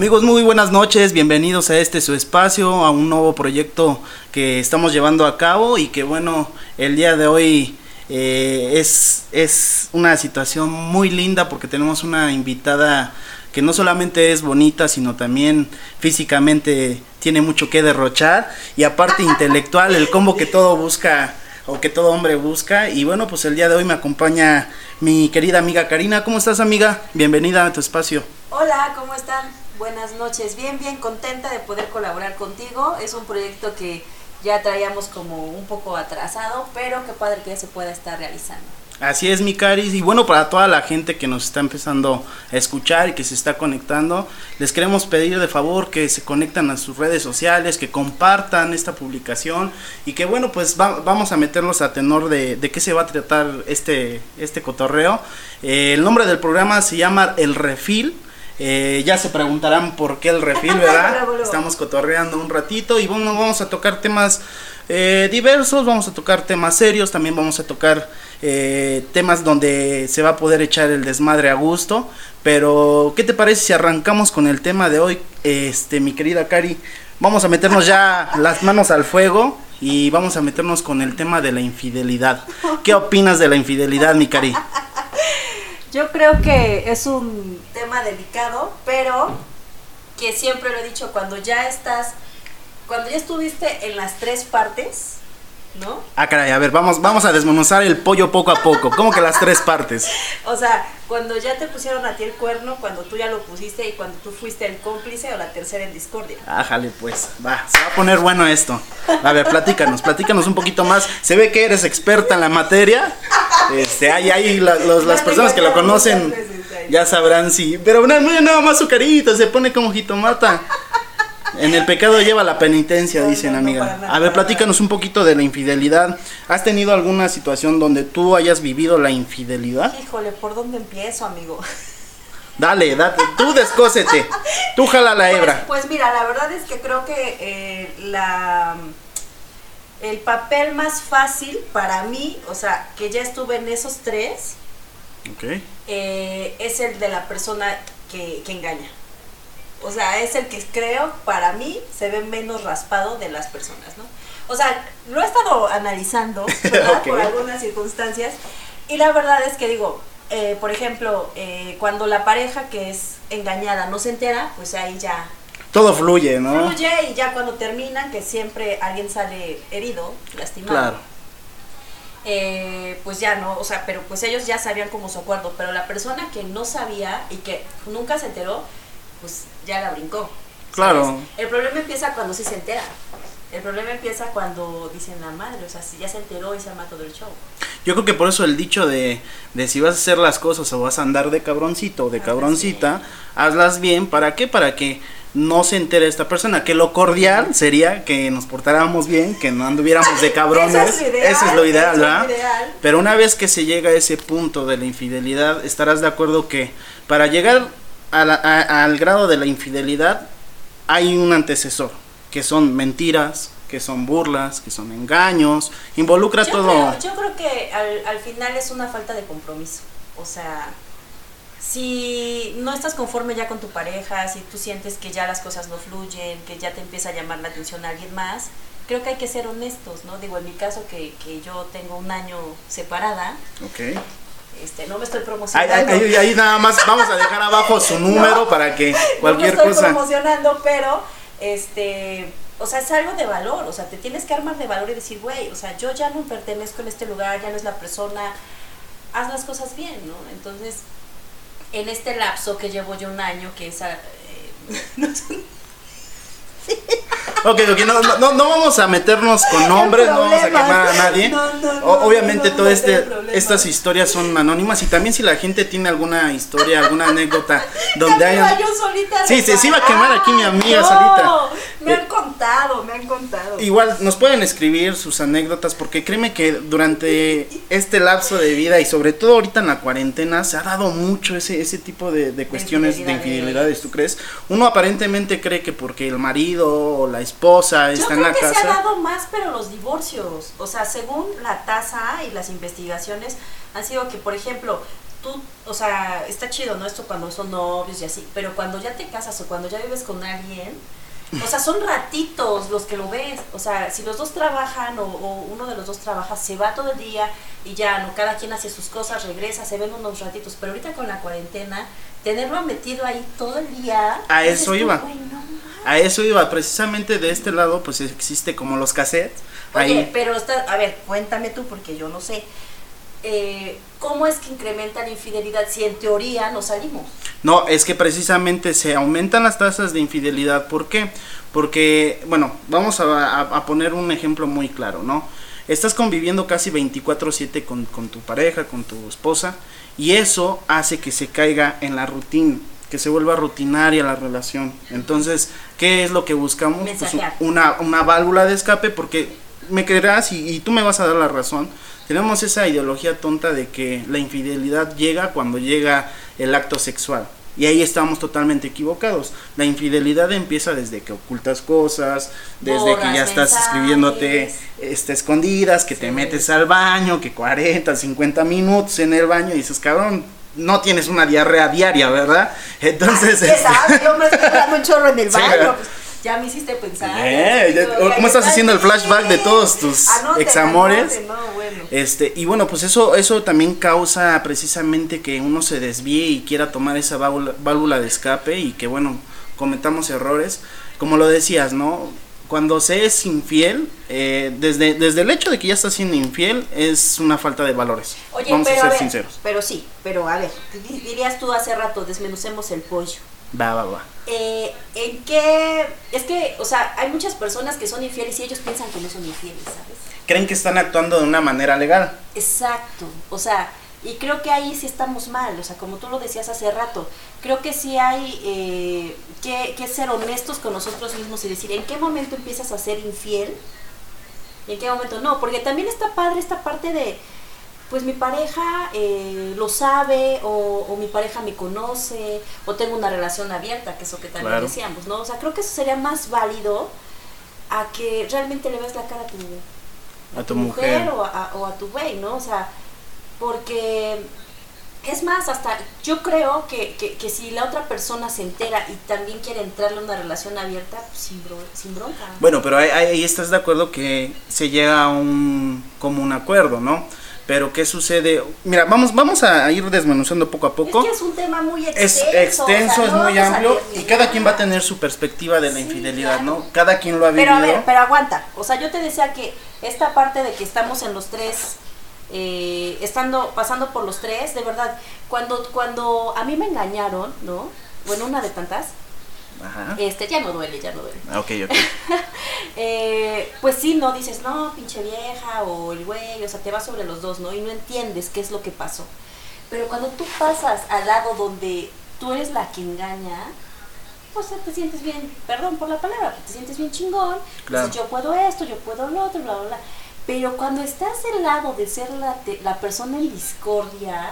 Amigos, muy buenas noches, bienvenidos a este su espacio, a un nuevo proyecto que estamos llevando a cabo y que bueno, el día de hoy eh, es, es una situación muy linda porque tenemos una invitada que no solamente es bonita, sino también físicamente tiene mucho que derrochar y aparte intelectual, el combo que todo busca o que todo hombre busca. Y bueno, pues el día de hoy me acompaña mi querida amiga Karina. ¿Cómo estás amiga? Bienvenida a tu espacio. Hola, ¿cómo están? Buenas noches, bien, bien contenta de poder colaborar contigo. Es un proyecto que ya traíamos como un poco atrasado, pero qué padre que ya se pueda estar realizando. Así es, mi Caris. Y bueno, para toda la gente que nos está empezando a escuchar y que se está conectando, les queremos pedir de favor que se conectan a sus redes sociales, que compartan esta publicación y que bueno, pues vamos a meterlos a tenor de, de qué se va a tratar este, este cotorreo. Eh, el nombre del programa se llama El Refil eh, ya se preguntarán por qué el refil, ¿verdad? Estamos cotorreando un ratito y bueno, vamos a tocar temas eh, diversos, vamos a tocar temas serios, también vamos a tocar eh, temas donde se va a poder echar el desmadre a gusto. Pero, ¿qué te parece si arrancamos con el tema de hoy? Este, mi querida Cari, vamos a meternos ya las manos al fuego y vamos a meternos con el tema de la infidelidad. ¿Qué opinas de la infidelidad, mi Cari? Yo creo que es un tema delicado, pero que siempre lo he dicho, cuando ya estás, cuando ya estuviste en las tres partes, ¿no? Ah, caray, a ver, vamos, vamos a desmenuzar el pollo poco a poco. ¿Cómo que las tres partes? o sea, cuando ya te pusieron a ti el cuerno, cuando tú ya lo pusiste y cuando tú fuiste el cómplice o la tercera en discordia. Ájale, pues, va, se va a poner bueno esto. A ver, platícanos, platícanos un poquito más. Se ve que eres experta en la materia. Este, hay ahí las personas que lo conocen ya sabrán si. Pero no, nada más su carita, se pone como jitomata. En el pecado lleva la penitencia, dicen amiga. A ver, platícanos un poquito de la infidelidad. ¿Has tenido alguna situación donde tú hayas vivido la infidelidad? Híjole, ¿por dónde empiezo, amigo? Dale, date, tú descósete. Tú jala la pues, hebra. Pues, mira, la verdad es que creo que eh, la el papel más fácil para mí, o sea, que ya estuve en esos tres, okay. Eh, es el de la persona que, que engaña. O sea, es el que creo, para mí, se ve menos raspado de las personas, ¿no? O sea, lo he estado analizando, ¿verdad? Por algunas circunstancias. Y la verdad es que digo, eh, por ejemplo, eh, cuando la pareja que es engañada no se entera, pues ahí ya... Todo fluye, ¿no? Fluye y ya cuando terminan, que siempre alguien sale herido, lastimado. Claro. Eh, pues ya no, o sea, pero pues ellos ya sabían como su acuerdo, pero la persona que no sabía y que nunca se enteró, pues ya la brincó. Claro. El problema empieza cuando sí se entera. El problema empieza cuando dicen la madre, o sea, si ya se enteró y se arma todo el show. Yo creo que por eso el dicho de, de si vas a hacer las cosas o vas a andar de cabroncito o de cabroncita, hazlas bien. ¿Para qué? Para que no se entere esta persona. Que lo cordial sería que nos portáramos bien, que no anduviéramos de cabrones. eso es lo ideal, ¿verdad? Pero una vez que se llega a ese punto de la infidelidad, estarás de acuerdo que para llegar al grado de la infidelidad hay un antecesor, que son mentiras, que son burlas, que son engaños, involucra todo. yo creo que al, al final es una falta de compromiso. O sea, si no estás conforme ya con tu pareja, si tú sientes que ya las cosas no fluyen, que ya te empieza a llamar la atención a alguien más, creo que hay que ser honestos, ¿no? Digo, en mi caso que, que yo tengo un año separada, okay. Este, no me estoy promocionando. Ahí, nada más vamos a dejar abajo su número para que cualquier no me estoy promocionando, pero este, o sea, es algo de valor, o sea, te tienes que armar de valor y decir, güey, o sea, yo ya no pertenezco en este lugar, ya no es la persona, haz las cosas bien, ¿no? Entonces, en este lapso que llevo yo un año, que es... Eh, no, Ok, ok, no, no, no, vamos a meternos con nombres, no vamos a quemar a nadie. Obviamente todas este, estas historias son anónimas y también si la gente tiene alguna historia, alguna anécdota donde haya... Sí, se, iba a quemar aquí mi amiga solita. Me han contado, me han contado. Igual nos pueden escribir sus anécdotas porque créeme que durante este lapso de vida y sobre todo ahorita en la cuarentena se ha dado mucho ese, ese tipo de, de cuestiones de infidelidades, ¿tú crees? Uno aparentemente cree que porque el marido o la esposa está en la casa. Yo creo que se ha dado más, pero los divorcios. O sea, según la tasa y las investigaciones, han sido que, por ejemplo, tú, o sea, está chido, ¿no? Esto cuando son novios y así, pero cuando ya te casas o cuando ya vives con alguien, o sea, son ratitos los que lo ves. O sea, si los dos trabajan o, o, uno de los dos trabaja, se va todo el día y ya, ¿no? Cada quien hace sus cosas, regresa, se ven unos ratitos. Pero ahorita con la cuarentena, tenerlo metido ahí todo el día. A eso iba. A eso iba. Precisamente de este lado, pues existe como los cassettes. Oye, ahí. pero está, a ver, cuéntame tú, porque yo no sé. Eh, ¿cómo es que incrementa la infidelidad si en teoría no salimos? No, es que precisamente se aumentan las tasas de infidelidad. ¿Por qué? Porque, bueno, vamos a, a poner un ejemplo muy claro, ¿no? Estás conviviendo casi 24/7 con, con tu pareja, con tu esposa, y eso hace que se caiga en la rutina que se vuelva rutinaria la relación. Entonces, ¿qué es lo que buscamos? Pues una, una válvula de escape, porque me creerás y, y, tú me vas a dar la razón. Tenemos esa ideología tonta de que la infidelidad llega cuando llega el acto sexual. Y ahí estamos totalmente equivocados. La infidelidad empieza desde que ocultas cosas, desde Borras, que ya estás mensajes. escribiéndote este, escondidas, que sí. te metes al baño, que 40, 50 minutos en el baño y dices, cabrón, no tienes una diarrea diaria, ¿verdad? Entonces... Ay, ¿qué yo me estoy dando un chorro en el baño. Sí, ya me hiciste pensar. Eh, ya, ¿Cómo estás haciendo el flashback de todos tus anote, examores? Anote, no, bueno. Este, y bueno, pues eso, eso también causa precisamente que uno se desvíe y quiera tomar esa válvula, válvula de escape y que bueno, cometamos errores. Como lo decías, ¿no? Cuando se es infiel, eh, desde, desde el hecho de que ya estás siendo infiel, es una falta de valores. Oye, Vamos pero a ser a ver, sinceros. Pero sí, pero a ver, dirías tú hace rato, desmenucemos el pollo. Va, va, va. Eh, ¿En qué? Es que, o sea, hay muchas personas que son infieles y ellos piensan que no son infieles, ¿sabes? Creen que están actuando de una manera legal. Exacto. O sea, y creo que ahí sí estamos mal. O sea, como tú lo decías hace rato, creo que sí hay eh, que, que ser honestos con nosotros mismos y decir en qué momento empiezas a ser infiel y en qué momento no. Porque también está padre esta parte de pues mi pareja eh, lo sabe o, o, mi pareja me conoce o tengo una relación abierta, que es lo que también claro. decíamos, ¿no? O sea, creo que eso sería más válido a que realmente le veas la cara a tu, a, a tu, tu mujer, mujer, o, a, o a tu güey, ¿no? O sea, porque es más, hasta yo creo que, que, que, si la otra persona se entera y también quiere entrarle a una relación abierta, pues sin, bro, sin bronca. Bueno, pero ahí, ahí estás de acuerdo que se llega a un como un acuerdo, ¿no? Pero ¿qué sucede? Mira, vamos, vamos a ir desmenuzando poco a poco. Es que es un tema muy extenso. Es extenso, o sea, es muy amplio y cada quien va a tener su perspectiva de la sí, infidelidad, claro. ¿no? Cada quien lo ha vivido. Pero a ver, pero aguanta. O sea, yo te decía que esta parte de que estamos en los tres, eh, estando, pasando por los tres, de verdad, cuando, cuando a mí me engañaron, ¿no? Bueno, una de tantas, Ajá. Este, ya no duele, ya no duele. Ah, ok, ok. eh, pues sí, no dices, no, pinche vieja o el güey, o sea, te vas sobre los dos, ¿no? Y no entiendes qué es lo que pasó. Pero cuando tú pasas al lado donde tú eres la que engaña, pues te sientes bien, perdón por la palabra, te sientes bien chingón. Claro. Dices, yo puedo esto, yo puedo lo otro, bla, bla, bla. Pero cuando estás del lado de ser la, la persona en discordia.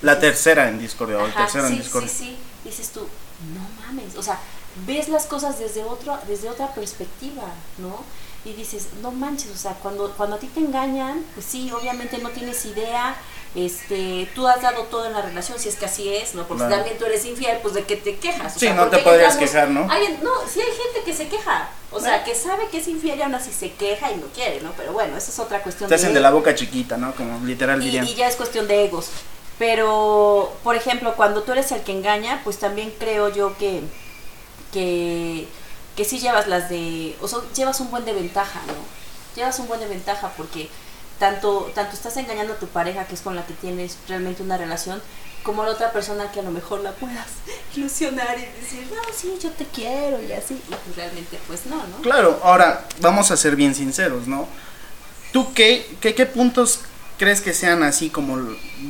La tercera en discordia, o el tercero sí, en discordia. Sí, sí, dices tú, no mames, o sea, ves las cosas desde otro desde otra perspectiva, ¿no? Y dices, no manches, o sea, cuando cuando a ti te engañan, pues sí, obviamente no tienes idea, este, tú has dado todo en la relación, si es que así es, ¿no? Porque claro. también tú eres infiel, pues de que te quejas. O sí, sea, no te podrías quejar, ¿no? Hay, no, sí hay gente que se queja, o sea, que sabe que es infiel y aún así se queja y no quiere, ¿no? Pero bueno, esa es otra cuestión. Te hacen de, de la boca chiquita, ¿no? Como literal y, dirían. Y ya es cuestión de egos. Pero, por ejemplo, cuando tú eres el que engaña, pues también creo yo que que, que sí llevas las de, o sea, llevas un buen de ventaja, ¿no? Llevas un buen de ventaja porque tanto, tanto estás engañando a tu pareja, que es con la que tienes realmente una relación, como a la otra persona que a lo mejor la puedas ilusionar y decir, no, sí, yo te quiero y así, y pues realmente pues no, ¿no? Claro, ahora vamos a ser bien sinceros, ¿no? ¿Tú qué, qué, qué puntos crees que sean así como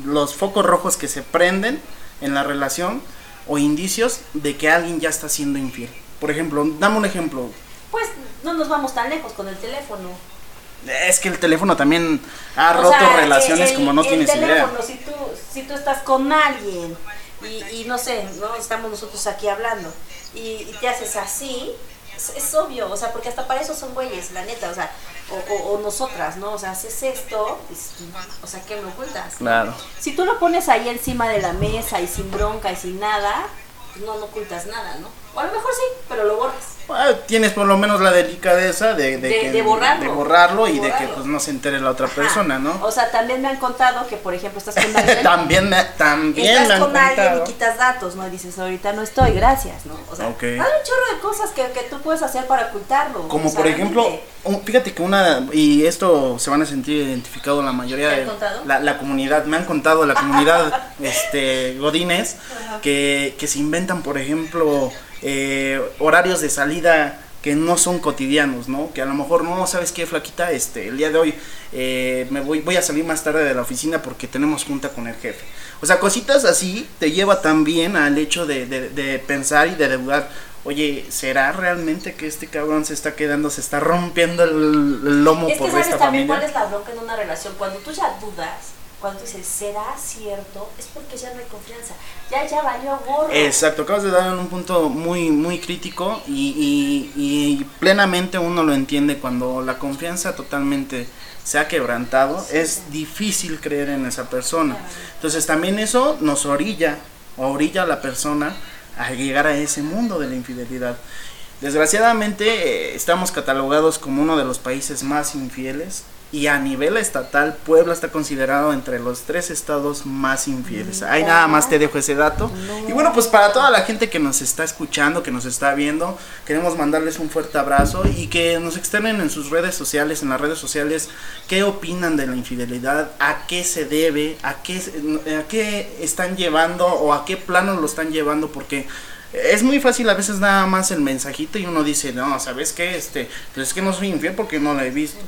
los focos rojos que se prenden en la relación? o indicios de que alguien ya está siendo infiel. Por ejemplo, dame un ejemplo. Pues no nos vamos tan lejos con el teléfono. Es que el teléfono también ha roto sea, relaciones el, como no tienes teléfono, idea. Si tú, si tú estás con alguien y, y no sé, ¿no? estamos nosotros aquí hablando y, y te haces así, es, es, obvio, o sea, porque hasta para eso son güeyes, la neta, o sea, o, o- o nosotras, ¿no? O sea, haces esto, o sea, ¿qué me ocultas? Claro. Si tú lo pones ahí encima de la mesa y sin bronca y sin nada, pues no, no ocultas nada, ¿no? O a lo mejor sí, pero lo borras. Ah, tienes por lo menos la delicadeza de, de, De- que- de borrarlo. y De de que pues no se entere la otra Ajá. persona, ¿no? O sea, también me han contado que, por ejemplo, estás con alguien. también me, también me Estás han con alguien contado. y quitas datos, ¿no? Y dices, ahorita no estoy, gracias, ¿no? O sea, hay un chorro de cosas que, que tú puedes hacer para ocultarlo. Como o sea, por ejemplo, un- fíjate que una, y esto se van a sentir identificado la mayoría ¿Te han de la, la comunidad, me han contado la comunidad este Godines que, que se inventan, por ejemplo, eh, horarios de salida que no son cotidianos, ¿no? Que a lo mejor no, ¿sabes qué, flaquita? Este, el día de hoy eh, me voy, voy a salir más tarde de la oficina porque tenemos junta con el jefe. O sea, cositas así te lleva también al hecho de, de- de pensar y de dudar. Oye, ¿será realmente que este cabrón se está quedando, se está rompiendo el, lomo Es que por sabes esta también familia? cuál es la bronca en una relación. Cuando tú ya dudas, cuando dices, ¿será cierto? Es porque ya no hay confianza. Ya, ya valió gorro. Exacto, acabas de dar en un punto muy, muy crítico y, y- y plenamente uno lo entiende cuando la confianza totalmente se ha quebrantado, es difícil creer en esa persona. Entonces también eso nos orilla, orilla a la persona a llegar a ese mundo de la infidelidad. Desgraciadamente eh, estamos catalogados como uno de los países más infieles y a nivel estatal Puebla está considerado entre los tres estados más infieles. Ahí nada más te dejo ese dato. Y bueno, pues para toda la gente que nos está escuchando, que nos está viendo, queremos mandarles un fuerte abrazo y que nos externen en sus redes sociales, en las redes sociales, qué opinan de la infidelidad, a qué se debe, a qué, se- a qué están llevando o a qué plano lo están llevando, porque es muy fácil a veces nada más el mensajito y uno dice, no, ¿sabes qué? Este, pues es que no soy infiel porque no lo he visto.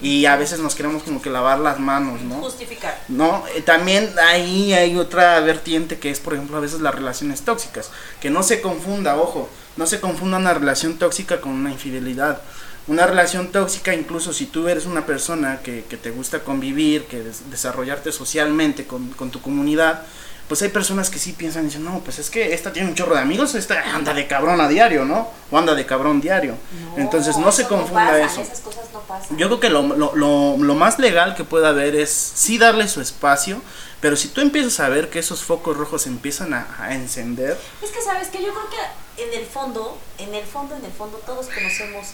Y a veces nos queremos como que lavar las manos, ¿no? Justificar. No, Eh, también ahí hay otra vertiente que es, por ejemplo, a veces las relaciones tóxicas. Que no se confunda, ojo, no se confunda una relación tóxica con una infidelidad. Una relación tóxica, incluso si tú eres una persona que, que te gusta convivir, que des- desarrollarte socialmente con, con tu comunidad, pues hay personas que sí piensan y dicen, no, pues es que esta tiene un chorro de amigos, esta anda de cabrón a diario, ¿no? O anda de cabrón diario. Entonces no se confunda pasa, eso. Esas cosas no pasan. Yo creo que lo, lo, lo, lo más legal que puede haber es sí darle su espacio, pero si tú empiezas a ver que esos focos rojos empiezan a, a encender, Es que sabes que yo creo que en el fondo, en el fondo, en el fondo, todos conocemos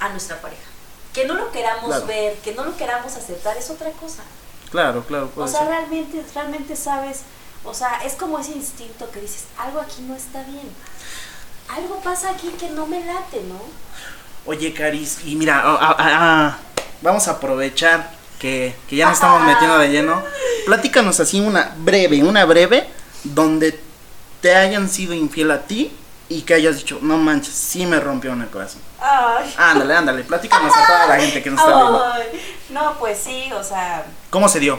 a nuestra pareja. Que no lo queramos Claro. ver, que no lo queramos aceptar, es otra cosa. claro, claro, O sea, ser. realmente, realmente sabes, o sea, es como ese instinto que dices, algo aquí no está bien. Algo pasa aquí que no me late, ¿no? Oye, Caris, y mira, ah, ah, ah, vamos a aprovechar que, que ya nos estamos metiendo de lleno. Platícanos así una breve, una breve, donde te hayan sido infiel a ti y que hayas dicho, no manches, sí me rompió el corazón. Ay. Ándale, ándale, platícanos a toda la gente que nos está viendo. No, pues sí, o sea, ¿Cómo se dio?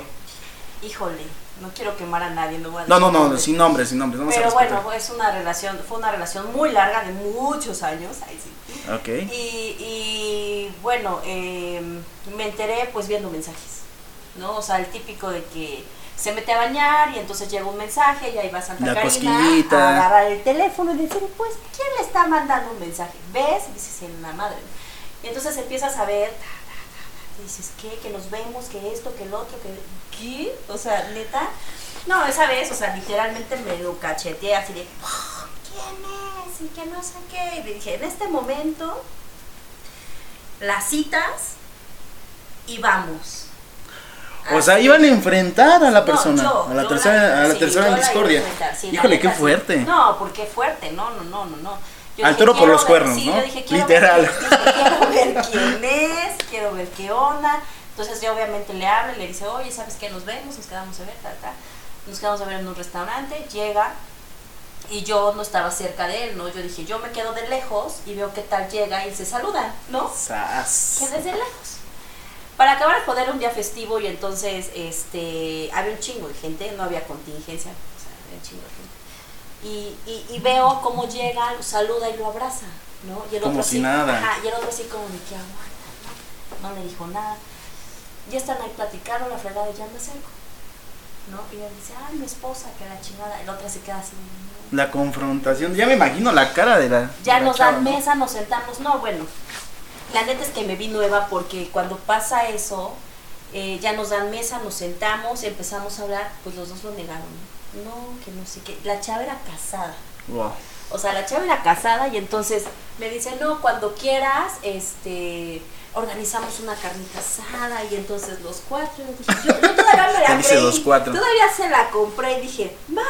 híjole, no quiero quemar a nadie, no voy a No, no, decir no, nombres. sin nombres, sin nombres. Vamos Pero a bueno, es una relación, fue una relación muy larga de muchos años, ahí sí. Ok. Y, y, bueno, eh, me enteré pues viendo mensajes, ¿no? O sea, el típico de que se mete a bañar y entonces llega un mensaje y ahí va Santa La Karina cosquillita. a agarrar el teléfono y decir, pues, ¿quién le está mandando un mensaje? ¿Ves? Y dices, en la madre. Y entonces empiezas a ver, y dices, ¿qué? Que nos vemos, que esto, que el otro, que... ¿Qué? O sea, neta. No, esa vez, o sea, literalmente me lo cacheteé así de, ¿quién es? Y que no sé qué. Y le dije, en este momento, las citas y vamos. O sea, iban a enfrentar a la No, persona, yo, a la tercera, a la sí, tercera en discordia. enfrentar, sí, la Híjole, qué fuerte. No, porque fuerte, no, no, no, no, no. Yo Al dije, toro por los ver- cuernos, sí, ¿no? yo dije, quiero Literal. Ver, quién- dije, quiero ver quién es, quiero ver qué onda. Entonces yo obviamente le hablo y le dice, oye, ¿sabes qué? Nos vemos, nos quedamos a ver, tal, tal. Nos quedamos a ver en un restaurante, llega y yo no estaba cerca de él, ¿no? Yo dije, yo me quedo de lejos y veo qué tal llega y se saludan, ¿no? Sas. que desde lejos. Para acabar de joder un día festivo y entonces este había un chingo de gente, no había contingencia, o sea, había un chingo de gente. Y, y, y veo cómo llega, lo saluda y lo abraza, ¿no? Y el Como otro si así, nada. Ajá, y el otro así como de que aguanta, ¿no? No le dijo nada. Ya están ahí platicando, la fregada y ya me acerco, ¿no? Y él dice, ay, mi esposa, que la chingada. El otro se queda así, "No". La confrontación, ya me imagino la cara de la. Ya de la nos chava, dan ¿no? mesa, nos sentamos, no, bueno. La neta es que me vi nueva porque cuando pasa eso, eh, ya nos dan mesa, nos sentamos, empezamos a hablar, pues los dos lo negaron. No, No, que no sé qué. La chava era casada. Wow. O sea, la chava era casada y entonces me dice, no, cuando quieras, este, organizamos una carnita asada y entonces los cuatro. Yo, yo todavía me la creí, los cuatro. Todavía se la compré y dije, va,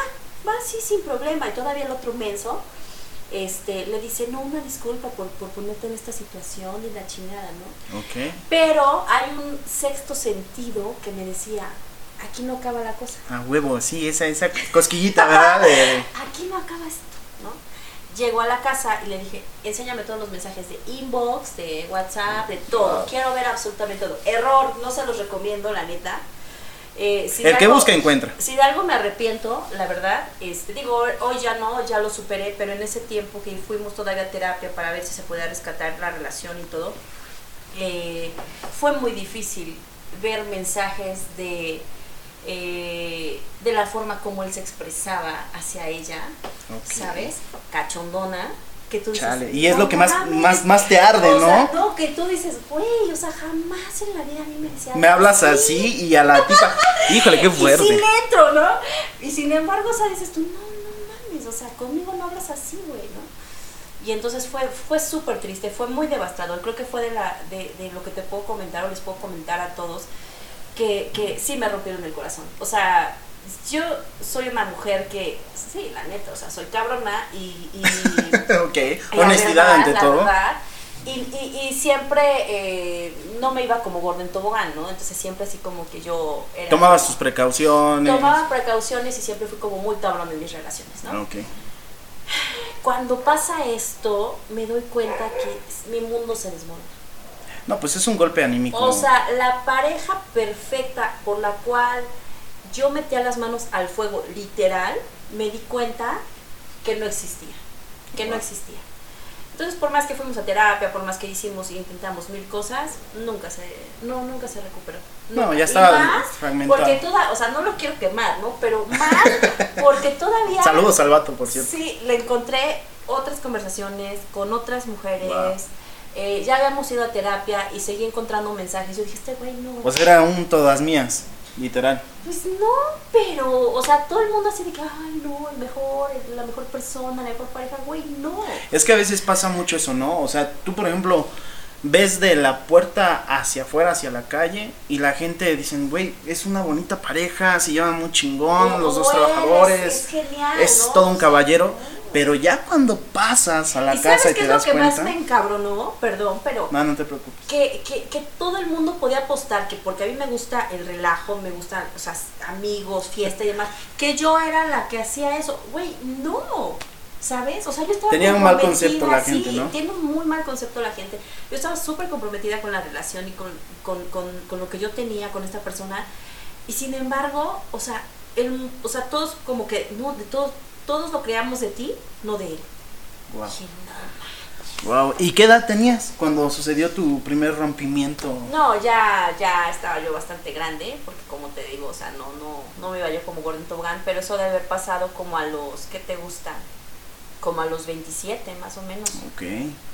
va, sí, sin problema. Y todavía el otro menso, este, le dice, no, una disculpa por, por ponerte en esta situación y la chingada, ¿no? Ok. Pero hay un sexto sentido que me decía, aquí no acaba la cosa. A huevo, sí, esa, esa cosquillita, ¿verdad? De- aquí no acaba esto, ¿no? Llegó a la casa y le dije, enséñame todos los mensajes de inbox, de WhatsApp, de todo. Quiero ver absolutamente todo. Error, no se los recomiendo, la neta. Eh, si El que algo- busca encuentra. Si de algo me arrepiento, la verdad, este, digo, hoy ya no, ya lo superé, pero en ese tiempo que fuimos todavía a terapia para ver si se podía rescatar la relación y todo, eh, fue muy difícil ver mensajes de, eh, de la forma como él se expresaba hacia ella. ¿sabes? Cachondona. Que tú dices, Chale, y es "No lo que más- mames". más- más te arde, O sea, ¿no? no, que tú dices, güey, o sea, jamás en la vida a mí me decía Me hablas así y a la tipa. Híjole, qué y sin fuerte. letro, ¿no? Y sin embargo, o sea, dices tú, no, no mames, o sea, conmigo no hablas así, güey, ¿no? Y entonces fue, fue súper triste, fue muy devastador. Creo que fue de, la, de, de lo que te puedo comentar o les puedo comentar a todos, que, que sí me rompieron el corazón. O sea, yo soy una mujer que, sí, la neta, o sea, soy cabrona y... y ok, honestidad verdad, ante todo. verdad. Y, y, y siempre eh, no me iba como gordo en tobogán, ¿no? Entonces siempre así como que yo era... Como- tus precauciones. Tomaba precauciones y siempre fui como muy cabrón en mis relaciones, ¿no? Ok. Cuando pasa esto, me doy cuenta que mi mundo se desmorona. No, pues es un golpe anímico. O sea, la pareja perfecta por la cual yo metía las manos al fuego, literal, me di cuenta que no existía. Que no existía. Entonces, por más que fuimos a terapia, por más que hicimos y intentamos mil cosas, nunca se, no, nunca se recuperó. No, ya Y estaba más fragmentado. Porque toda, o sea, no lo quiero quemar, ¿no? Pero más porque todavía Saludos al vato, por cierto. Sí, le encontré otras conversaciones con otras mujeres. Wow. Eh, ya habíamos ido a terapia y seguí encontrando mensajes. Yo dije, este güey no. Pues era un todas mías, literal. Pues no, pero, o sea, todo el mundo así de que, ay, no, el mejor, la mejor persona, la mejor pareja, güey, no. Es que a veces pasa mucho eso, ¿no? O sea, tú, por ejemplo, ves de la puerta hacia afuera, hacia la calle, y la gente dicen, güey, es una bonita pareja, se llevan muy chingón, los dos trabajadores, Es, es genial. es ¿no? todo un caballero, pero ya cuando pasas a la ¿Y casa sabes y qué te es lo que más me encabronó? Perdón, pero no, no te preocupes. que, que, que todo el mundo podía apostar que porque a mí me gusta el relajo, me gustan, o sea, amigos, fiesta y demás, que yo era la que hacía eso. Güey, no. ¿Sabes? O sea, yo estaba Tenía un mal comprometida, concepto la sí, gente, ¿no? Tiene un muy mal concepto la gente. Yo estaba súper comprometida con la relación y con, con, con, con lo que yo tenía con esta persona. Y sin embargo, o sea, el, o sea, todos como que, no, de todos, todos lo creamos de ti, no de él. Wow. Dije, no, Wow. ¿Y qué edad tenías cuando sucedió tu primer rompimiento? No, ya, ya estaba yo bastante grande, porque como te digo, o sea, no, no, no me iba yo como Gordon Tobogán, pero eso debe haber pasado como a los, ¿qué te gusta? Como a los 27 más o menos. Ok.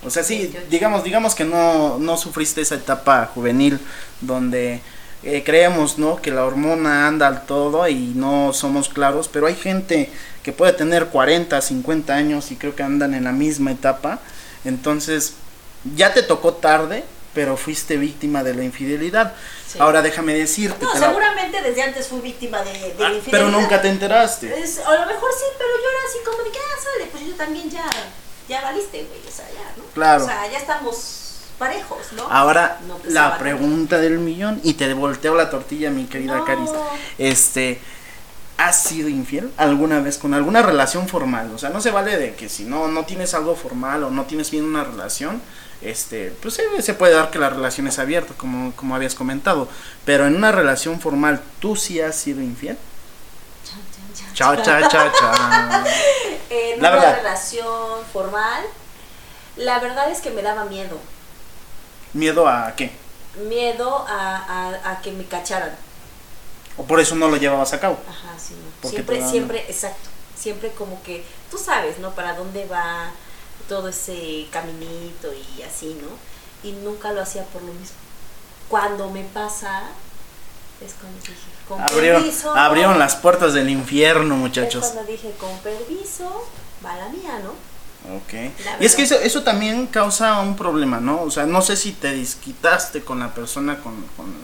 O sea, sí, 28. digamos, digamos que no, no sufriste esa etapa juvenil donde eh, creemos, ¿no? Que la hormona anda al todo y no somos claros, pero hay gente que puede tener 40, 50 años y creo que andan en la misma etapa. Entonces, ya te tocó tarde, pero fuiste víctima de la infidelidad. Sí. Ahora déjame decirte. No, te la- seguramente desde antes fui víctima de, de Ah, la infidelidad. pero nunca te enteraste. Es- a lo mejor sí, pero yo era así como de que, ah, sale, pues yo también ya, ya valiste, güey, o sea, ya, ¿no? Claro. O sea, ya estamos parejos, ¿no? Ahora No, pues, la pregunta del millón y te volteo la tortilla, mi querida No. Caris. Este, ¿has sido infiel alguna vez con alguna relación formal? O sea, no se vale de que si no no tienes algo formal o no tienes bien una relación, este, pues se, se puede dar que la relación es abierta, como como habías comentado, pero en una relación formal tú sí has sido infiel? Chao, chao, chao, chao. En La una verdad. relación formal, la verdad es que me daba miedo. ¿Miedo a qué? Miedo a, a, a que me cacharan. ¿O por eso no lo llevabas a cabo? Ajá, sí, no. Siempre, daban- siempre, exacto. Siempre como que, tú sabes, ¿no? Para dónde va todo ese caminito y así, ¿no? y nunca lo hacía por lo mismo. Cuando me pasa, es cuando dije, con Abrieron, permiso. abrieron las puertas del infierno, Es muchachos. cuando dije, con permiso, va la mía, ¿no? Ok. Y es que eso, eso también causa un problema, ¿no? O sea, no sé si te disquitaste con la persona con, con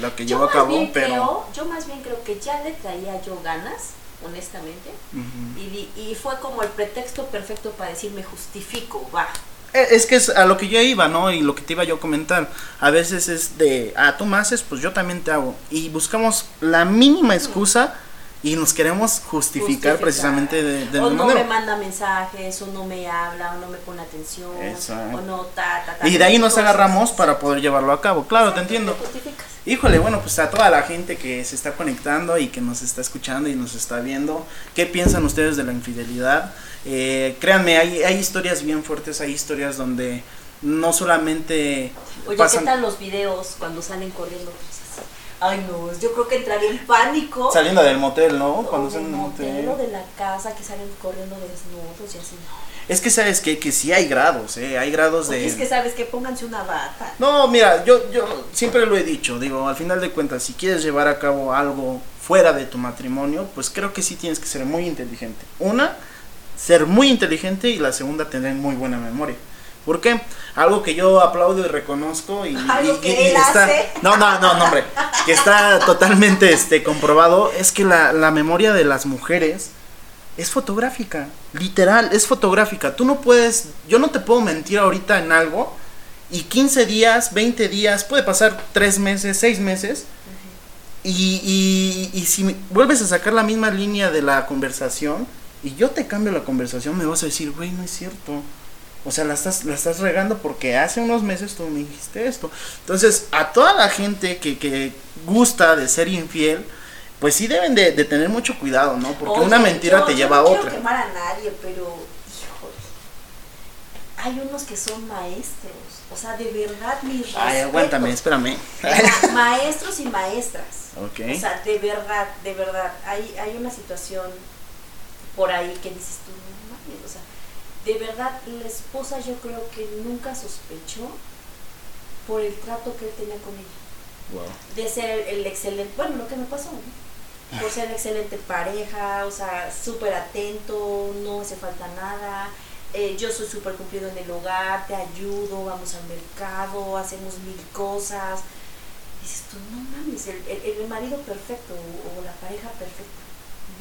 la que llevó a cabo, pero... creo, yo más bien creo que ya le traía yo ganas, honestamente, Ujú. y, di- y fue como el pretexto perfecto para decir me justifico, va. Eh, Es que es a lo que yo iba, ¿no? Y lo que te iba yo a comentar. A veces es de, ah, tú me haces, pues yo también te hago. Y buscamos la mínima excusa y nos queremos justificar, Justificar. precisamente de, de o no manera. me manda mensajes, o no me habla, o no me pone atención, Exacto. o no ta, ta, ta. Y de ahí nos cosas. agarramos para poder llevarlo a cabo. Claro, te Exacto, entiendo. te justificas. Híjole, bueno, pues a toda la gente que se está conectando y que nos está escuchando y nos está viendo, ¿qué piensan ustedes de la infidelidad? Eh, créanme, hay, hay historias bien fuertes, hay historias donde no solamente Oye, pasan ¿qué tal los videos cuando salen corriendo? Ay, no, yo creo que entraría en pánico. saliendo del motel, ¿no? Cuando salen del motel, motel. de la casa que salen corriendo desnudos y así. Es que sabes que, que sí hay grados, ¿eh? Hay grados Porque de... es que sabes que pónganse una bata. No, mira, yo, yo siempre lo he dicho, digo, al final de cuentas, si quieres llevar a cabo algo fuera de tu matrimonio, pues creo que sí tienes que ser muy inteligente. Una, ser muy inteligente y la segunda, tener muy buena memoria. ¿Por qué? Algo que yo aplaudo y reconozco y, Algo y- que y- y él está, hace. no, no, no, no, hombre, que está totalmente este comprobado es que la, la memoria de las mujeres es fotográfica, literal, es fotográfica. Tú no puedes, yo no te puedo mentir ahorita en algo y 15 días, 20 días, puede pasar 3 meses, 6 meses. Y, y, y si vuelves a sacar la misma línea de la conversación y yo te cambio la conversación, me vas a decir, güey, no es cierto. O sea, la estás, la estás regando porque hace unos meses tú me dijiste esto. Entonces, a toda la gente que, que gusta de ser infiel, pues sí deben de, de tener mucho cuidado, ¿no? Porque Oye, una mentira yo- te yo lleva a no otra. quiero quemar a nadie, pero, híjole. Hay unos que son maestros. O sea, de verdad, mis Ay, aguántame, espérame. Maestros y maestras. Ok. O sea, de verdad, de verdad. Hay, hay una situación por ahí que dices tú, no mames, o sea, de verdad, la esposa yo creo que nunca sospechó por el trato que él tenía con ella. Wow. De ser el, el excelente, bueno, lo que me pasó, ¿no? Por ser excelente pareja, o sea, súper atento, no hace falta nada. eh, yo soy súper cumplido en el hogar, te ayudo, vamos al mercado, hacemos mil cosas. Dices tú, no mames, el, el- el marido perfecto o, o la pareja perfecta.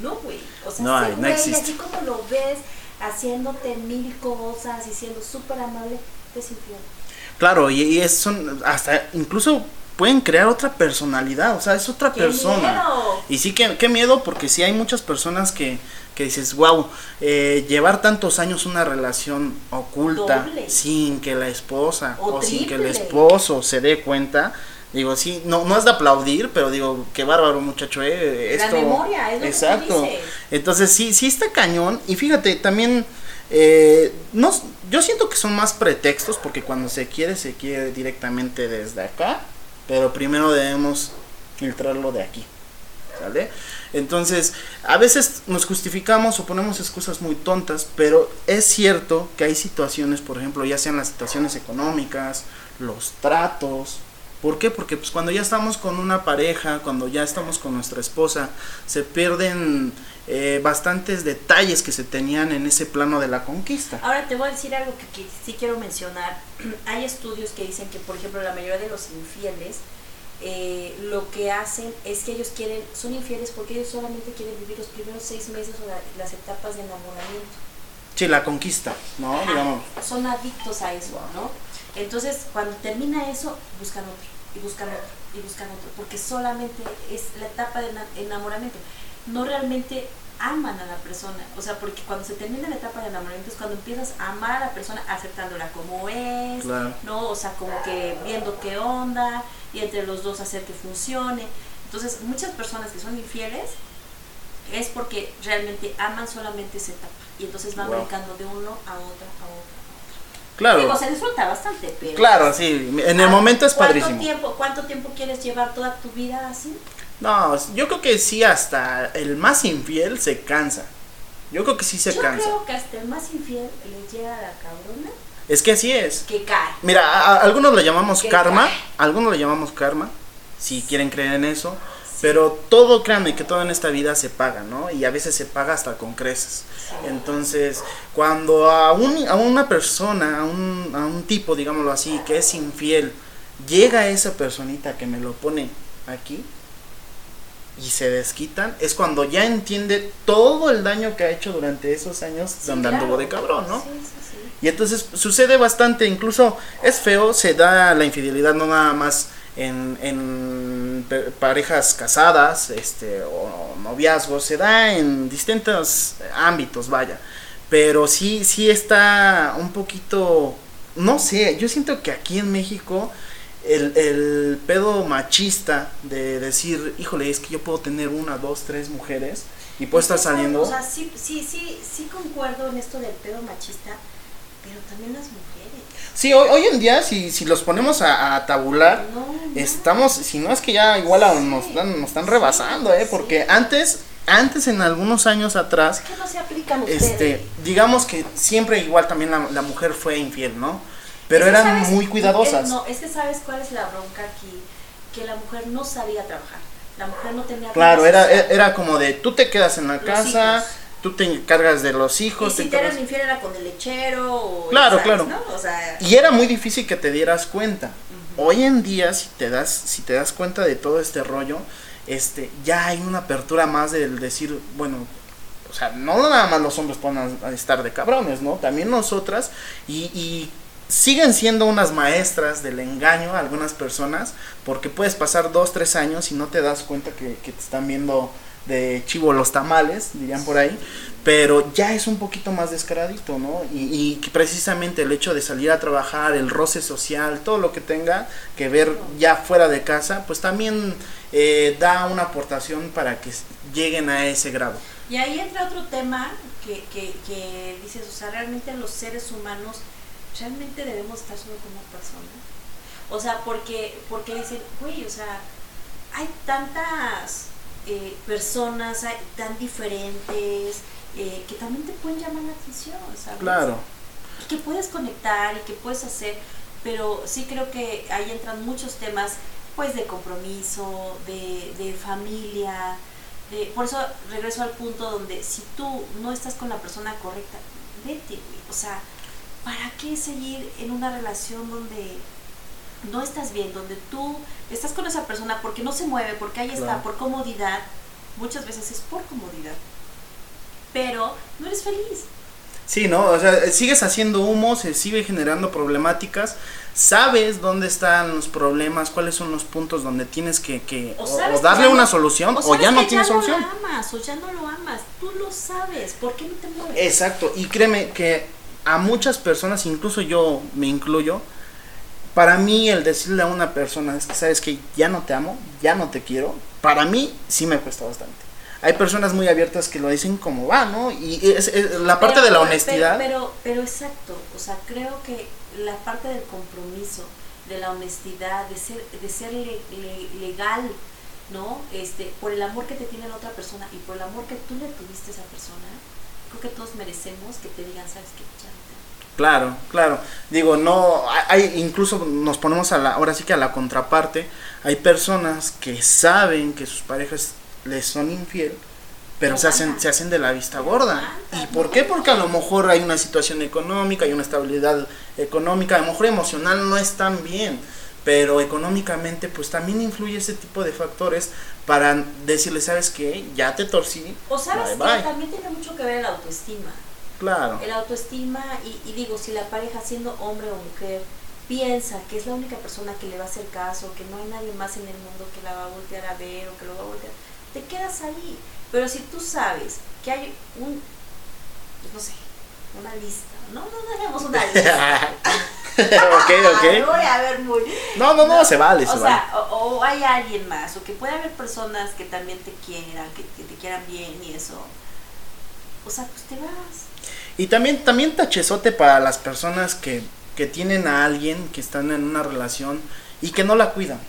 No, güey. O sea, No ese no existe. así como lo ves, haciéndote mil cosas y siendo súper amable, te es. Claro, y, y es, son hasta incluso pueden crear otra personalidad, o sea, es otra ¡Qué persona. miedo! Y sí, que, qué miedo, porque sí hay muchas personas que, que dices, wow, llevar tantos años una relación oculta Doble. sin que la esposa O o, sin que el esposo se dé cuenta, digo, sí, no, no es de aplaudir, pero digo, qué bárbaro muchacho, eh, La esto, memoria, es lo que exacto. Entonces sí, sí está cañón, y fíjate, también, eh, no, yo siento que son más pretextos, porque cuando se quiere, se quiere directamente desde acá, pero primero debemos filtrarlo de aquí. ¿Sale? Entonces, a veces nos justificamos o ponemos excusas muy tontas, pero es cierto que hay situaciones, por ejemplo, ya sean las situaciones económicas, los tratos. ¿Por qué? Porque pues cuando ya estamos con una pareja, cuando ya estamos con nuestra esposa, se pierden eh, bastantes detalles que se tenían en ese plano de la conquista. Ahora te voy a decir algo que, que sí quiero mencionar. Hay estudios que dicen que, por ejemplo, la mayoría de los infieles eh, lo que hacen es que ellos quieren, son infieles porque ellos solamente quieren vivir los primeros seis meses o la- las etapas de enamoramiento. Sí, la conquista, ¿no? Ajá, Digamos. Son adictos a eso, ¿no? Entonces, cuando termina eso, buscan otro, y buscan otro, y buscan otro, porque solamente es la etapa de ena- enamoramiento. No realmente aman a la persona, o sea, porque cuando se termina la etapa de enamoramiento es cuando empiezas a amar a la persona aceptándola como es, Claro. ¿no? O sea, como que viendo qué onda, y entre los dos hacer que funcione. Entonces, muchas personas que son infieles es porque realmente aman solamente esa etapa, y entonces van Wow. brincando de uno a otra, a otra. Claro. Digo, se disfruta bastante, pero... Claro, sí, en el momento es ¿cuánto padrísimo. Tiempo, ¿Cuánto tiempo quieres llevar toda tu vida así? No, yo creo que sí, hasta el más infiel se cansa. Yo creo que sí se Yo cansa. creo que hasta el más infiel le llega a la cabrona Es que así es. que cae. Mira, a- a- algunos lo llamamos Que karma, cae. algunos lo llamamos karma, si quieren creer en eso, pero todo, créanme, que todo en esta vida se paga, ¿no? Y a veces se paga hasta con creces. Entonces, cuando a, un, a una persona, a un, a un tipo, digámoslo así, que es infiel, llega esa personita que me lo pone aquí y se desquitan, es cuando ya entiende todo el daño que ha hecho durante esos años Sí, donde claro. anduvo de cabrón, ¿no? Sí, sí, sí. Y entonces sucede bastante, incluso es feo, se da la infidelidad no nada más en, en parejas casadas este, o noviazgos, se da en distintos ámbitos, vaya. Pero sí, sí está un poquito, no sé, yo siento que aquí en México el, el pedo machista de decir, híjole, es que yo puedo tener una, dos, tres mujeres y puedo estar saliendo... O sea, sí, sí, sí, sí concuerdo en esto del pedo machista, pero también las mujeres. Sí, hoy, hoy en día, si, si los ponemos a, a tabular, No, no. estamos, si no es que ya igual a- nos, Sí. están, nos están Sí, rebasando, ¿eh? sí. Porque antes, antes en algunos años atrás, Es que no se aplican ustedes. este, digamos que siempre igual también la, la mujer fue infiel, ¿no? Pero Es eran ¿sabes? muy cuidadosas. No, es que sabes cuál es la bronca aquí, que la mujer no sabía trabajar. La mujer no tenía Claro, era, era como de tú te quedas en la Los casa, hijos. tú te encargas de los Y hijos, te si te encargas- infiel era con el lechero o... Claro, ¿sabes, claro. no? O sea... Y era muy difícil que te dieras cuenta. Hoy en día, si te das, si te das cuenta de todo este rollo, este, ya hay una apertura más del decir, bueno, o sea, no nada más los hombres pueden estar de cabrones, ¿no? También nosotras, y, y siguen siendo unas maestras del engaño algunas personas, porque puedes pasar dos, tres años y no te das cuenta que, te están viendo de chivo los tamales, dirían por ahí, pero ya es un poquito más descaradito, ¿no? Y, y precisamente el hecho de salir a trabajar, el roce social, todo lo que tenga que ver ya fuera de casa, pues también eh, da una aportación para que lleguen a ese grado. Y ahí entra otro tema que, que, que dices, o sea, realmente los seres humanos realmente debemos estar solo con una persona. O sea, porque, porque dicen, güey, o sea, hay tantas eh, personas hay, tan diferentes eh, que también te pueden llamar la atención, ¿sabes? Claro. Y que puedes conectar y que puedes hacer, pero sí creo que ahí entran muchos temas, pues de compromiso, de, de familia, de, por eso regreso al punto donde si tú no estás con la persona correcta, vete, güey. O sea, ¿para qué seguir en una relación donde no estás bien, donde tú estás con esa persona porque no se mueve, porque ahí está, por comodidad? Muchas veces es por comodidad. Pero no eres feliz. Sí, ¿no? O sea, sigues haciendo humo, se sigue generando problemáticas, sabes dónde están los problemas, cuáles son los puntos donde tienes que, que O que darle no- una solución o, ya no que tienes ya solución. No lo amas, o ya no lo amas. Tú lo sabes. ¿Por qué no te mueves? Exacto, y créeme que a muchas personas, incluso yo me incluyo, para mí el decirle a una persona es que sabes que ya no te amo, ya no te quiero, para mí sí me cuesta bastante. Hay personas muy abiertas que lo dicen como va, ¿no? Y es, es la parte Pero- de la pero- honestidad. Pero, pero, exacto, o sea, creo que la parte del compromiso, de la honestidad, de ser, de ser le- le- legal, ¿no? Este, por el amor que te tiene la otra persona y por el amor que tú le tuviste a esa persona, creo que todos merecemos que te digan, ¿sabes qué? Ya no te amo". Claro, claro. Digo, no, hay, incluso nos ponemos a la, ahora sí que a la contraparte, hay personas que saben que sus parejas les son infiel, pero se hacen, se hacen de la vista gorda. ¿Y por qué? Porque a lo mejor hay una situación económica, hay una estabilidad económica, a lo mejor emocional no están bien, pero económicamente pues también influye ese tipo de factores para decirle, ¿sabes qué? Ya te torcí. O sabes Bye, que también tiene mucho que ver el autoestima. Claro. El autoestima, y, y digo, si la pareja, siendo hombre o mujer, piensa que es la única persona que le va a hacer caso, que no hay nadie más en el mundo que la va a voltear a ver o que lo va a voltear, te quedas ahí. Pero si tú sabes que hay un, pues no sé, una lista, no, no dejemos una lista. ok, Me ok. voy a ver muy. No, no, no, se vale, se O vale. sea, o, o hay alguien más, o que puede haber personas que también te quieran, que, que te quieran bien y eso. O sea, pues te vas. Y también, también tachezote para las personas que, que tienen a alguien, que están en una relación y que no la cuidan.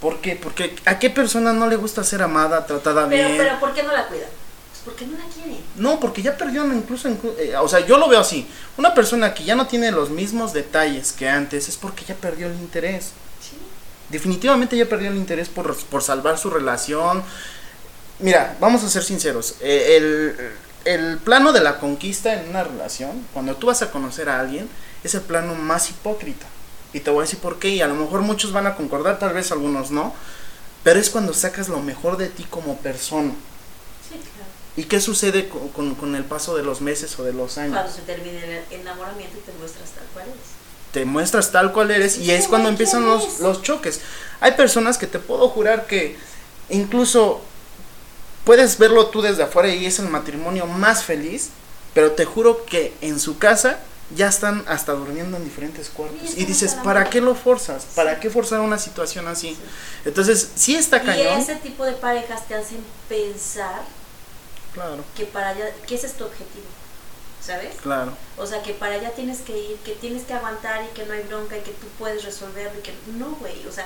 ¿Por qué? Porque a qué persona no le gusta ser amada, tratada Pero, bien. pero ¿por qué no la cuidan? Porque no la quiere. No, porque ya perdió incluso, inclu- eh, o sea, yo lo veo así. Una persona que ya no tiene los mismos detalles que antes es porque ya perdió el interés. Sí. Definitivamente ya perdió el interés por, por salvar su relación. Mira, vamos a ser sinceros. eh, el, el plano de la conquista en una relación, cuando tú vas a conocer a alguien, es el plano más hipócrita. Y te voy a decir por qué, y a lo mejor muchos van a concordar, tal vez algunos no. Pero es cuando sacas lo mejor de ti como persona. Sí, claro. ¿Y qué sucede con, con- con el paso de los meses o de los años? Cuando se termina el enamoramiento y te muestras tal cual eres. te muestras tal cual eres y es cuando Ay, ¿quién empiezan los, los choques. Hay personas que te puedo jurar que incluso puedes verlo tú desde afuera y es el matrimonio más feliz, pero te juro que en su casa ya están hasta durmiendo en diferentes cuartos. Y dices, ¿para madre". qué lo forzas? ¿Para qué forzar una situación así? Entonces, sí está Y cañón. ese tipo de parejas te hacen pensar Claro, que para allá, que ese es tu objetivo. ¿Sabes? claro. O sea, que para allá tienes que ir, que tienes que aguantar y que no hay bronca y que tú puedes resolverlo y que no, güey. O sea,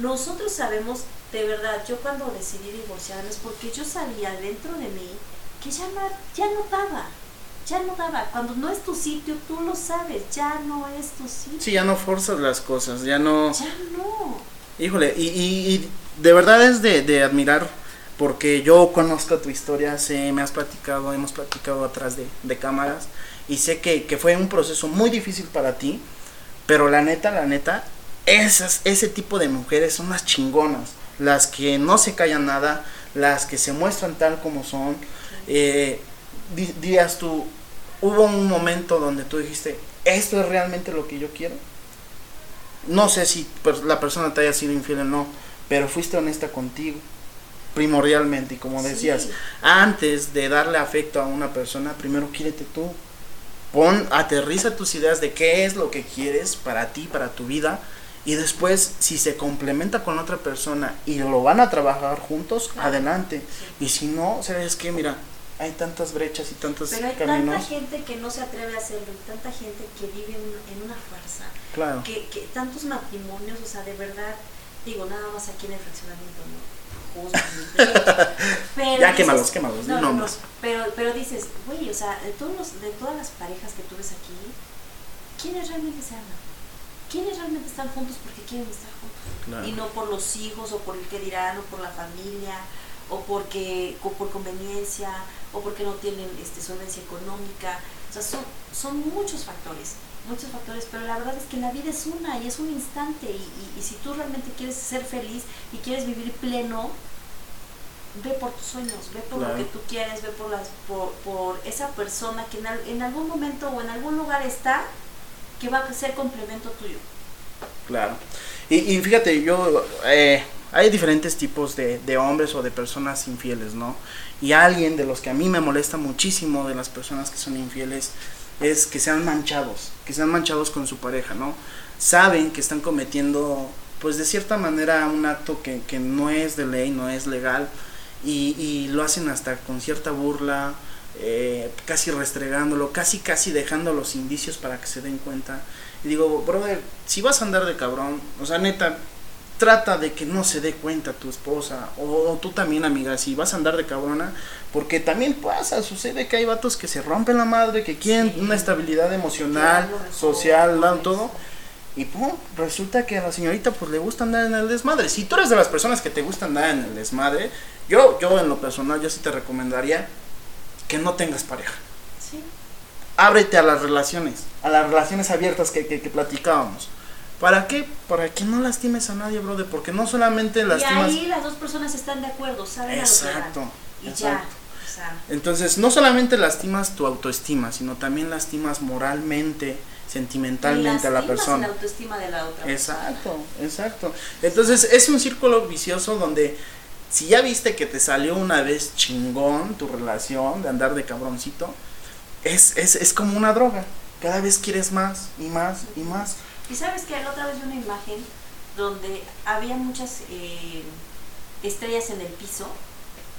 nosotros sabemos, de verdad, yo cuando decidí divorciarme es porque yo sabía dentro de mí que ya no, ya no daba. Ya no daba. Cuando no es tu sitio, tú lo sabes. Ya no es tu sitio. Sí, ya no forzas las cosas, ya no... Ya no. Híjole, y, y- y de verdad es de, de admirar porque yo conozco tu historia, sé, me has platicado, hemos platicado atrás de, de cámaras y sé que, que fue un proceso muy difícil para ti, pero la neta, la neta, esas, ese tipo de mujeres son las chingonas, las que no se callan nada, las que se muestran tal como son. Eh, dirías tú, hubo un momento donde tú dijiste, esto es realmente lo que yo quiero. No sé si per- la persona te haya sido infiel o no, pero fuiste honesta contigo, primordialmente. Y como Sí. decías, antes de darle afecto a una persona, primero quiérete tú. Pon, aterriza tus ideas de qué es lo que quieres para ti, para tu vida. Y después, si se complementa con otra persona y lo van a trabajar juntos, Claro. adelante. Y si no, ¿sabes qué? Mira, hay tantas brechas y tantos Pero hay caminos. tanta gente que no se atreve a hacerlo y tanta gente que vive en, en una farsa. Claro. que, que tantos matrimonios, o sea, de verdad, digo, nada más aquí en el fraccionamiento, ¿no? Juzgan, pero Ya dices- quémalos, quémalos, no, no, no, nombres. pero, pero dices, güey, o sea, de, todos los, de todas las parejas que tú ves aquí, ¿quiénes realmente se aman? ¿Quiénes realmente están juntos porque quieren estar juntos? Claro. Y no por los hijos, o por el que dirán, o por la familia, o porque o por conveniencia, o porque no tienen este, solvencia económica. O sea, son, son muchos factores, muchos factores, pero la verdad es que la vida es una y es un instante. Y, y- y si tú realmente quieres ser feliz y quieres vivir pleno, ve por tus sueños, ve por Claro. lo que tú quieres, ve por, las, por, por esa persona que en, al- en algún momento o en algún lugar está, que va a ser complemento tuyo. Claro. Y, y fíjate, yo, eh, hay diferentes tipos de, de hombres o de personas infieles, ¿no? Y alguien de los que a mí me molesta muchísimo de las personas que son infieles es que sean manchados, que sean manchados con su pareja, ¿no? Saben que están cometiendo, pues de cierta manera, un acto que, que no es de ley, no es legal, y, lo hacen hasta con cierta burla, eh, casi restregándolo, casi casi dejando los indicios para que se den cuenta. Y digo, brother, si vas a andar de cabrón, o sea, neta, trata de que no se dé cuenta tu esposa, o, o tú también, amiga, si vas a andar de cabrona, porque también pasa, sucede que hay vatos que se rompen la madre, que quieren Sí. una estabilidad emocional, social, todo todo. Y pum, resulta que a la señorita pues le gusta andar en el desmadre. Si tú eres de las personas que te gusta andar en el desmadre, yo, yo en lo personal, yo sí te recomendaría que no tengas pareja. Sí. Ábrete a las relaciones, a las relaciones abiertas que, que, que platicábamos. ¿Para qué? Para que no lastimes a nadie, brother, porque no solamente Y lastimas... ahí las dos personas están de acuerdo, saben Exacto, a lo que. Y exacto. ya. O sea, Entonces, no solamente lastimas tu autoestima, sino también lastimas moralmente, sentimentalmente a la persona. la autoestima de la otra Exacto, exacto. Entonces es un círculo vicioso donde si ya viste que te salió una vez chingón tu relación de andar de cabroncito, es, es, es como una droga. Cada vez quieres más y más y más. Y sabes que la otra vez vi una imagen donde había muchas eh, estrellas en el piso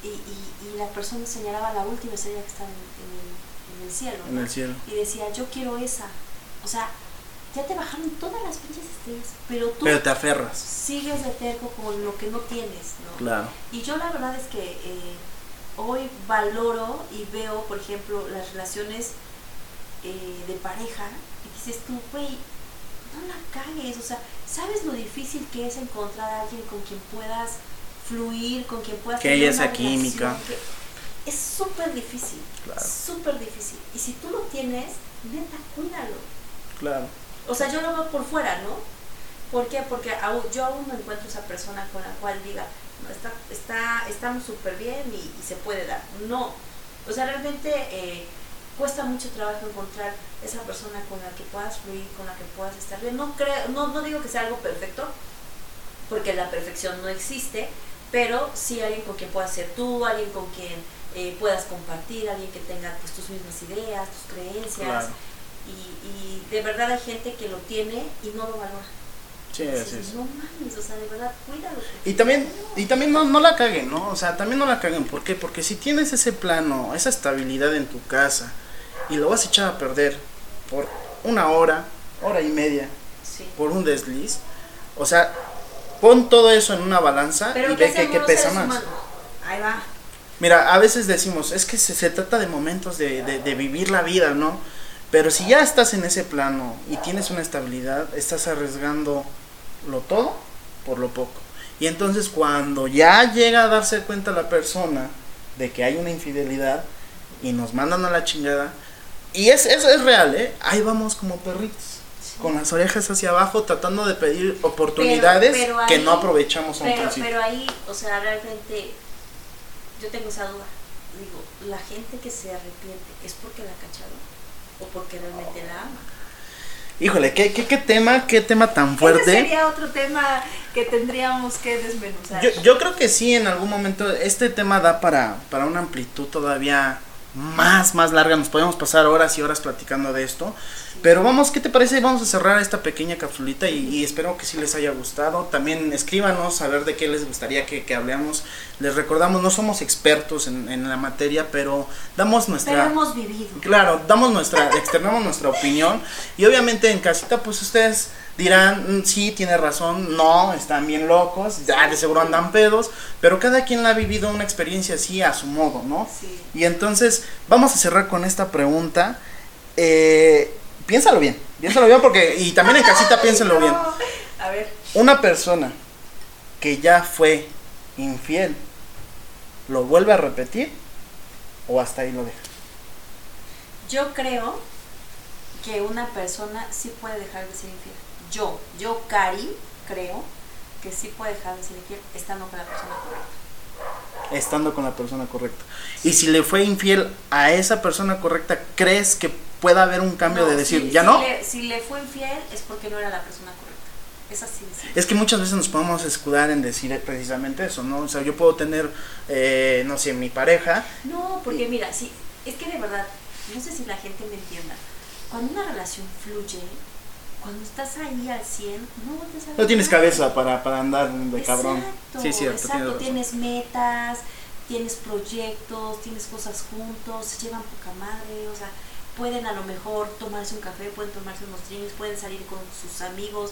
y, y, y la persona señalaba la última estrella que estaba en, en el, en el cielo. En ¿no? el cielo. Y decía, yo quiero esa. O sea, ya te bajaron todas las pinches estrellas, pero tú Pero te aferras. sigues de terco con lo que no tienes, ¿no? Claro. Y yo la verdad es que eh, hoy valoro y veo, por ejemplo, las relaciones eh, de pareja y dices tú, güey, no la cagues, o sea, ¿sabes lo difícil que es encontrar a alguien con quien puedas fluir, con quien puedas que haya esa química? es súper difícil, súper difícil. Y si tú lo tienes, neta, cuídalo. Claro. O sea, yo lo veo por fuera, ¿no? ¿Por qué? Porque yo aún no encuentro esa persona con la cual diga, no, está, está, estamos súper bien y, se puede dar. No. O sea, realmente eh, cuesta mucho trabajo encontrar esa persona con la que puedas fluir, con la que puedas estar bien. No, creo, no, no digo que sea algo perfecto, porque la perfección no existe, pero sí alguien con quien puedas ser tú, alguien con quien eh, puedas compartir, alguien que tenga pues, tus mismas ideas, tus creencias. Y, y, de verdad hay gente que lo tiene y no lo valora. Sí, así es. No mames, o sea, de verdad, cuídalo. Y también, y también no, no la caguen, ¿no? O sea, también no la caguen. ¿Por qué? Porque si tienes ese plano, esa estabilidad en tu casa y lo vas a echar a perder por una hora, hora y media, por un desliz, o sea, pon todo eso en una balanza y ve que, pesa más. Ahí va. Mira, a veces decimos, es que se, se trata de momentos de, de, vivir la vida, ¿no? Pero si ya estás en ese plano y tienes una estabilidad, estás arriesgando lo todo por lo poco. Y entonces cuando ya llega a darse cuenta la persona de que hay una infidelidad y nos mandan a la chingada, y es, eso es real, ¿eh? Ahí vamos como perritos con las orejas hacia abajo tratando de pedir oportunidades que no aprovechamos un pero, Pero ahí, o sea, realmente yo tengo esa duda. Digo, la gente que se arrepiente, ¿es porque la cacharon o porque realmente la ama? Híjole, ¿qué, qué, qué tema, qué tema tan fuerte. Ese sería otro tema que tendríamos que desmenuzar. Yo, yo creo que sí, en algún momento este tema da para, para una amplitud todavía más, más larga. Nos podemos pasar horas y horas platicando de esto. Pero vamos, ¿qué te parece? Vamos a cerrar esta pequeña capsulita y, espero que sí les haya gustado. También escríbanos a ver de qué les gustaría que, que hablemos. Les recordamos, no somos expertos en, en, la materia, pero damos nuestra... Pero hemos vivido. Claro, damos nuestra, externamos nuestra opinión. Y obviamente en casita, pues ustedes dirán, mm, sí, tiene razón, no, están bien locos, ya de seguro andan pedos, pero cada quien la ha vivido una experiencia así a su modo, ¿no? Sí. Y entonces vamos a cerrar con esta pregunta. Eh, piénsalo bien, piénsalo bien porque, y también en casita piénsalo bien. A ver. Una persona que ya fue infiel, ¿lo vuelve a repetir o hasta ahí lo deja? Yo creo que una persona sí puede dejar de ser infiel yo, yo, Cari, creo que sí puede dejar de ser infiel estando con la persona correcta. Estando con la persona correcta. Y si le fue infiel a esa persona correcta, ¿crees que pueda haber un cambio de decir, ya no? si le fue infiel es porque no era la persona correcta. Es así. Es que muchas veces nos podemos escudar en decir precisamente eso, ¿no? O sea, yo puedo tener, eh, no sé, mi pareja. No, porque mira, sí, es que de verdad, no sé si la gente me entienda. Cuando una relación fluye, cuando estás ahí al 100, no No tienes cabeza para, para andar de cabrón. Sí, cierto. Exacto, tienes, metas, tienes proyectos, tienes cosas juntos, se llevan poca madre, o sea, pueden a lo mejor tomarse un café, pueden tomarse unos drinks, pueden salir con sus amigos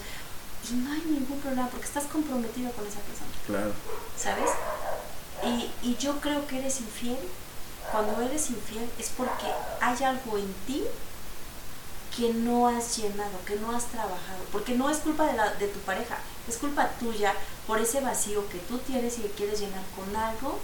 y no hay ningún problema porque estás comprometido con esa persona. Claro. ¿Sabes? Y, y yo creo que eres infiel. Cuando eres infiel es porque hay algo en ti que no has llenado, que no has trabajado, porque no es culpa de, la, de tu pareja, es culpa tuya por ese vacío que tú tienes y que quieres llenar con algo.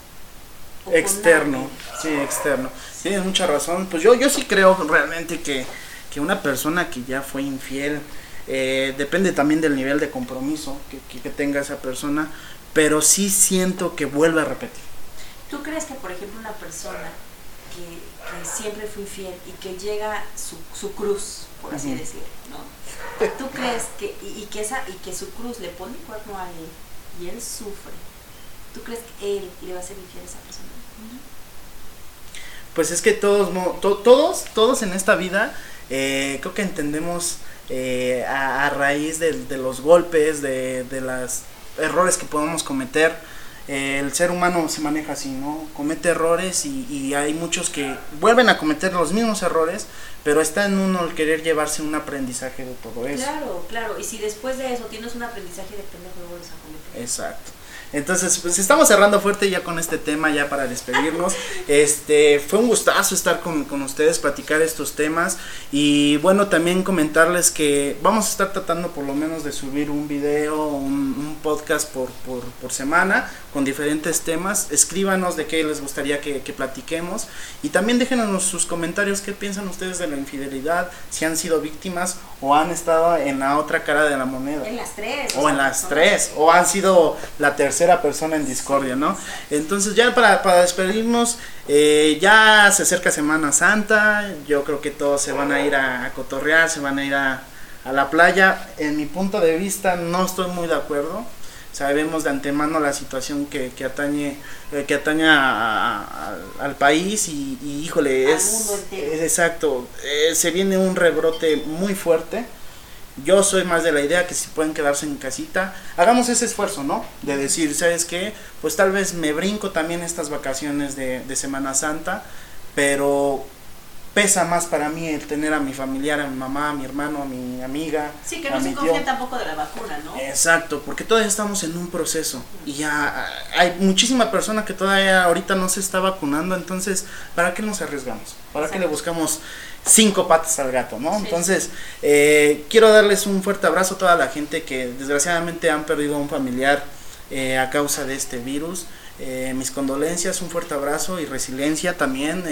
externo, sí, externo. Tienes mucha razón. Pues yo, yo sí creo realmente que, que una persona que ya fue infiel, eh, depende también del nivel de compromiso que, que, tenga esa persona, pero sí siento que vuelve a repetir. ¿Tú crees que, por ejemplo, una persona que, siempre fue infiel y que llega su, su cruz, por así decirlo, ¿no? ¿Tú crees que, y, que esa, y que su cruz le pone cuerno a él y él sufre, ¿tú crees que él le va a ser infiel a esa persona? Pues es que todos, todos, todos en esta vida, eh, creo que entendemos eh, a, raíz de, de, los golpes, de, de los errores que podemos cometer, el ser humano se maneja así, ¿no? Comete errores y, hay muchos que vuelven a cometer los mismos errores, pero está en uno el querer llevarse un aprendizaje de todo eso. Claro, claro, y si después de eso tienes un aprendizaje de pendejo, lo vuelves a cometer. Exacto. Entonces, pues estamos cerrando fuerte ya con este tema, ya para despedirnos. Este, fue un gustazo estar con, con ustedes, platicar estos temas. Y bueno, también comentarles que vamos a estar tratando por lo menos de subir un video, un, un podcast por, por, por, semana con diferentes temas. Escríbanos de qué les gustaría que, que platiquemos. Y también déjenos sus comentarios, qué piensan ustedes de la infidelidad, si han sido víctimas o han estado en la otra cara de la moneda. En las tres. O, en las tres, o han sido la tercera persona en discordia, ¿no? Entonces ya para, para despedirnos, eh, ya se acerca Semana Santa, yo creo que todos se van a ir a, a cotorrear, se van a ir a, a la playa. En mi punto de vista no estoy muy de acuerdo. Sabemos de antemano la situación que, que atañe eh, que atañe a, a, al país y, y híjole es, es, exacto eh, se viene un rebrote muy fuerte. Yo soy más de la idea que si pueden quedarse en casita hagamos ese esfuerzo no de decir sabes qué pues tal vez me brinco también estas vacaciones de, de semana santa pero pesa más para mí el tener a mi familiar, a mi mamá, a mi hermano, a mi amiga. Sí, que no se confíen tampoco de la vacuna, ¿no? Exacto, porque todavía estamos en un proceso y ya hay muchísima persona que todavía ahorita no se está vacunando, entonces, ¿para qué nos arriesgamos? ¿Para Exacto. qué le buscamos cinco patas al gato, ¿no? Sí. Entonces, eh, quiero darles un fuerte abrazo a toda la gente que desgraciadamente han perdido a un familiar eh, a causa de este virus. Eh, mis condolencias, un fuerte abrazo y resiliencia también.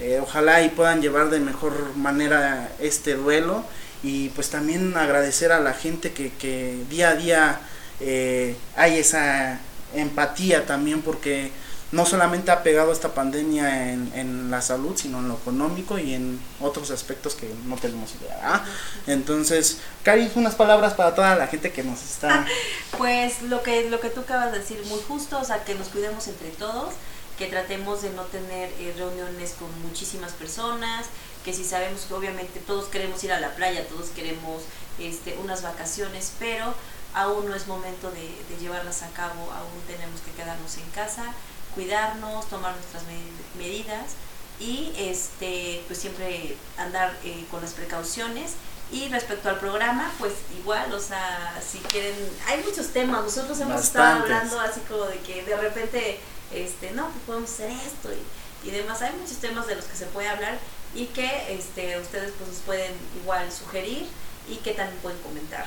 Eh, ojalá y puedan llevar de mejor manera este duelo y pues también agradecer a la gente que, que día a día eh, hay esa empatía también porque no solamente ha pegado esta pandemia en, en, la salud, sino en lo económico y en otros aspectos que no tenemos idea. ¿eh? Entonces, Cari, unas palabras para toda la gente que nos está... Pues lo que, lo que tú acabas de decir, muy justo, o sea, que nos cuidemos entre todos que tratemos de no tener eh, reuniones con muchísimas personas, que si sabemos que obviamente todos queremos ir a la playa, todos queremos este, unas vacaciones, pero aún no es momento de, de llevarlas a cabo, aún tenemos que quedarnos en casa, cuidarnos, tomar nuestras med medidas y este pues siempre andar eh, con las precauciones y respecto al programa pues igual o sea si quieren hay muchos temas nosotros hemos Bastantes. estado hablando así como de que de repente este, no, pues podemos hacer esto y, y, demás. Hay muchos temas de los que se puede hablar y que este, ustedes pues nos pueden igual sugerir y que también pueden comentar.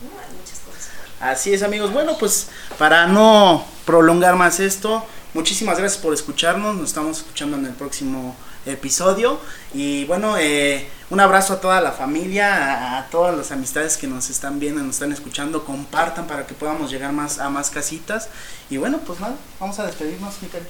Hay muchas cosas. Así es amigos, bueno pues para no prolongar más esto, muchísimas gracias por escucharnos, nos estamos escuchando en el próximo episodio. Y bueno, eh, un abrazo a toda la familia, a, todas las amistades que nos están viendo, nos están escuchando, compartan para que podamos llegar más a más casitas. Y bueno, pues nada, vamos a despedirnos, Micael.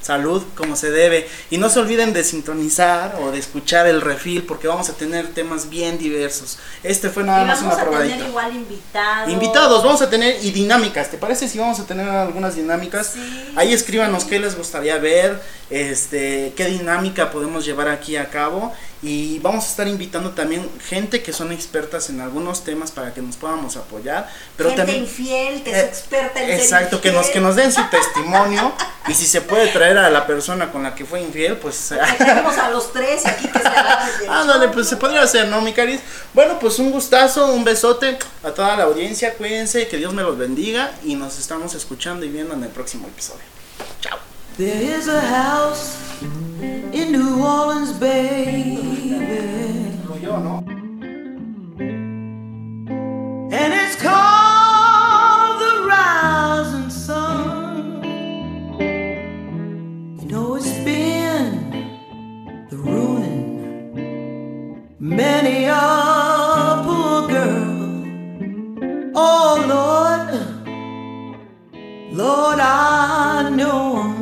Salud como se debe. Y no se olviden de sintonizar o de escuchar el refil porque vamos a tener temas bien diversos. Este fue nada más una probadita. Vamos a tener igual invitados. Invitados, vamos a tener y dinámicas. ¿Te parece si vamos a tener algunas dinámicas? Sí, Ahí escríbanos sí. qué les gustaría ver, este, qué dinámica podemos llevar aquí a cabo y vamos a estar invitando también gente que son expertas en algunos temas para que nos podamos apoyar, pero gente también infiel que es experta en exacto ser que nos que nos den su testimonio y si se puede traer a la persona con la que fue infiel pues tenemos a los tres aquí que se ándale pues se podría hacer no mi caris bueno pues un gustazo un besote a toda la audiencia cuídense que Dios me los bendiga y nos estamos escuchando y viendo en el próximo episodio. Chao There is a house in New Orleans, baby. And it's called the Rising Sun. You know, it's been the ruin. Many a poor girl. Oh, Lord. Lord, I know